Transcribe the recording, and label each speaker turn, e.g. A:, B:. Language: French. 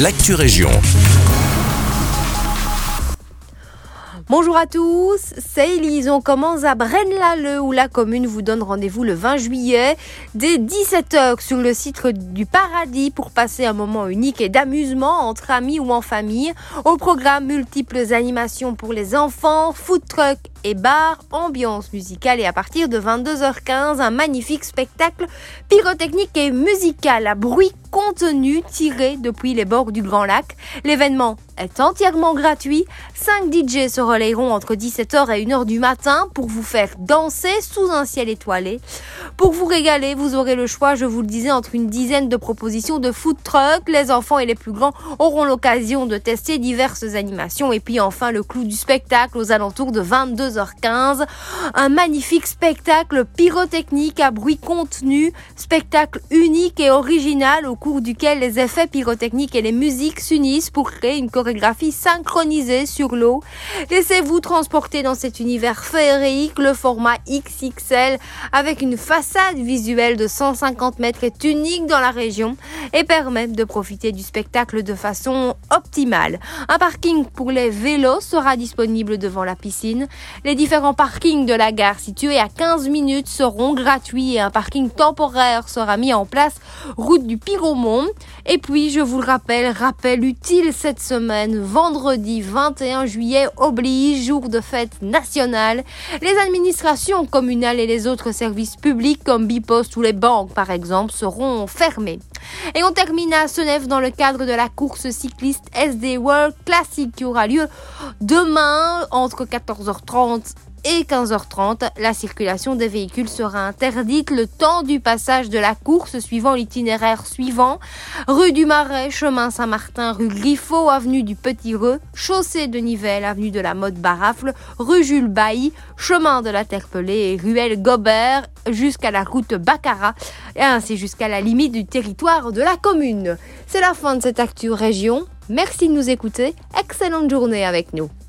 A: l'actu région.
B: Bonjour à tous, c'est Elise. On commence à Braine-l'Alleud où la commune vous donne rendez-vous le 20 juillet dès 17h sur le site du Paradis pour passer un moment unique et d'amusement entre amis ou en famille. Au programme, multiples animations pour les enfants, food truck et bar, ambiance musicale et à partir de 22h15, un magnifique spectacle pyrotechnique et musical à bruit contenu tiré depuis les bords du Grand Lac. L'événement est entièrement gratuit. 5 DJ se relayeront entre 17h et 1h du matin pour vous faire danser sous un ciel étoilé. Pour vous régaler, vous aurez le choix, je vous le disais, entre une dizaine de propositions de food truck. Les enfants et les plus grands auront l'occasion de tester diverses animations. Et puis enfin, le clou du spectacle aux alentours de 22h15. Un magnifique spectacle pyrotechnique à bruit contenu. Spectacle unique et original au cours duquel les effets pyrotechniques et les musiques s'unissent pour créer une synchronisée sur l'eau. Laissez-vous transporter dans cet univers féerique. Le format XXL avec une façade visuelle de 150 mètres est unique dans la région et permet de profiter du spectacle de façon optimale. Un parking pour les vélos sera disponible devant la piscine. Les différents parkings de la gare situés à 15 minutes seront gratuits et un parking temporaire sera mis en place route du Pyromont. Et puis, je vous le rappelle, rappel utile cette semaine, vendredi 21 juillet oblige, jour de fête nationale. Les administrations communales et les autres services publics comme Bipost ou les banques par exemple seront fermés. Et on termine à Senef dans le cadre de la course cycliste SD World Classic qui aura lieu demain entre 14h30 et 15h30. La circulation des véhicules sera interdite le temps du passage de la course suivant l'itinéraire suivant. Rue du Marais, chemin Saint-Martin, rue Griffo, avenue du Petit Reux, chaussée de Nivelles, avenue de la Mode Barafle, rue Jules Bailly, chemin de la Terpelée et ruelle Gobert jusqu'à la route Baccarat et ainsi jusqu'à la limite du de la commune. C'est la fin de cette actu région. Merci de nous écouter. Excellente journée avec nous.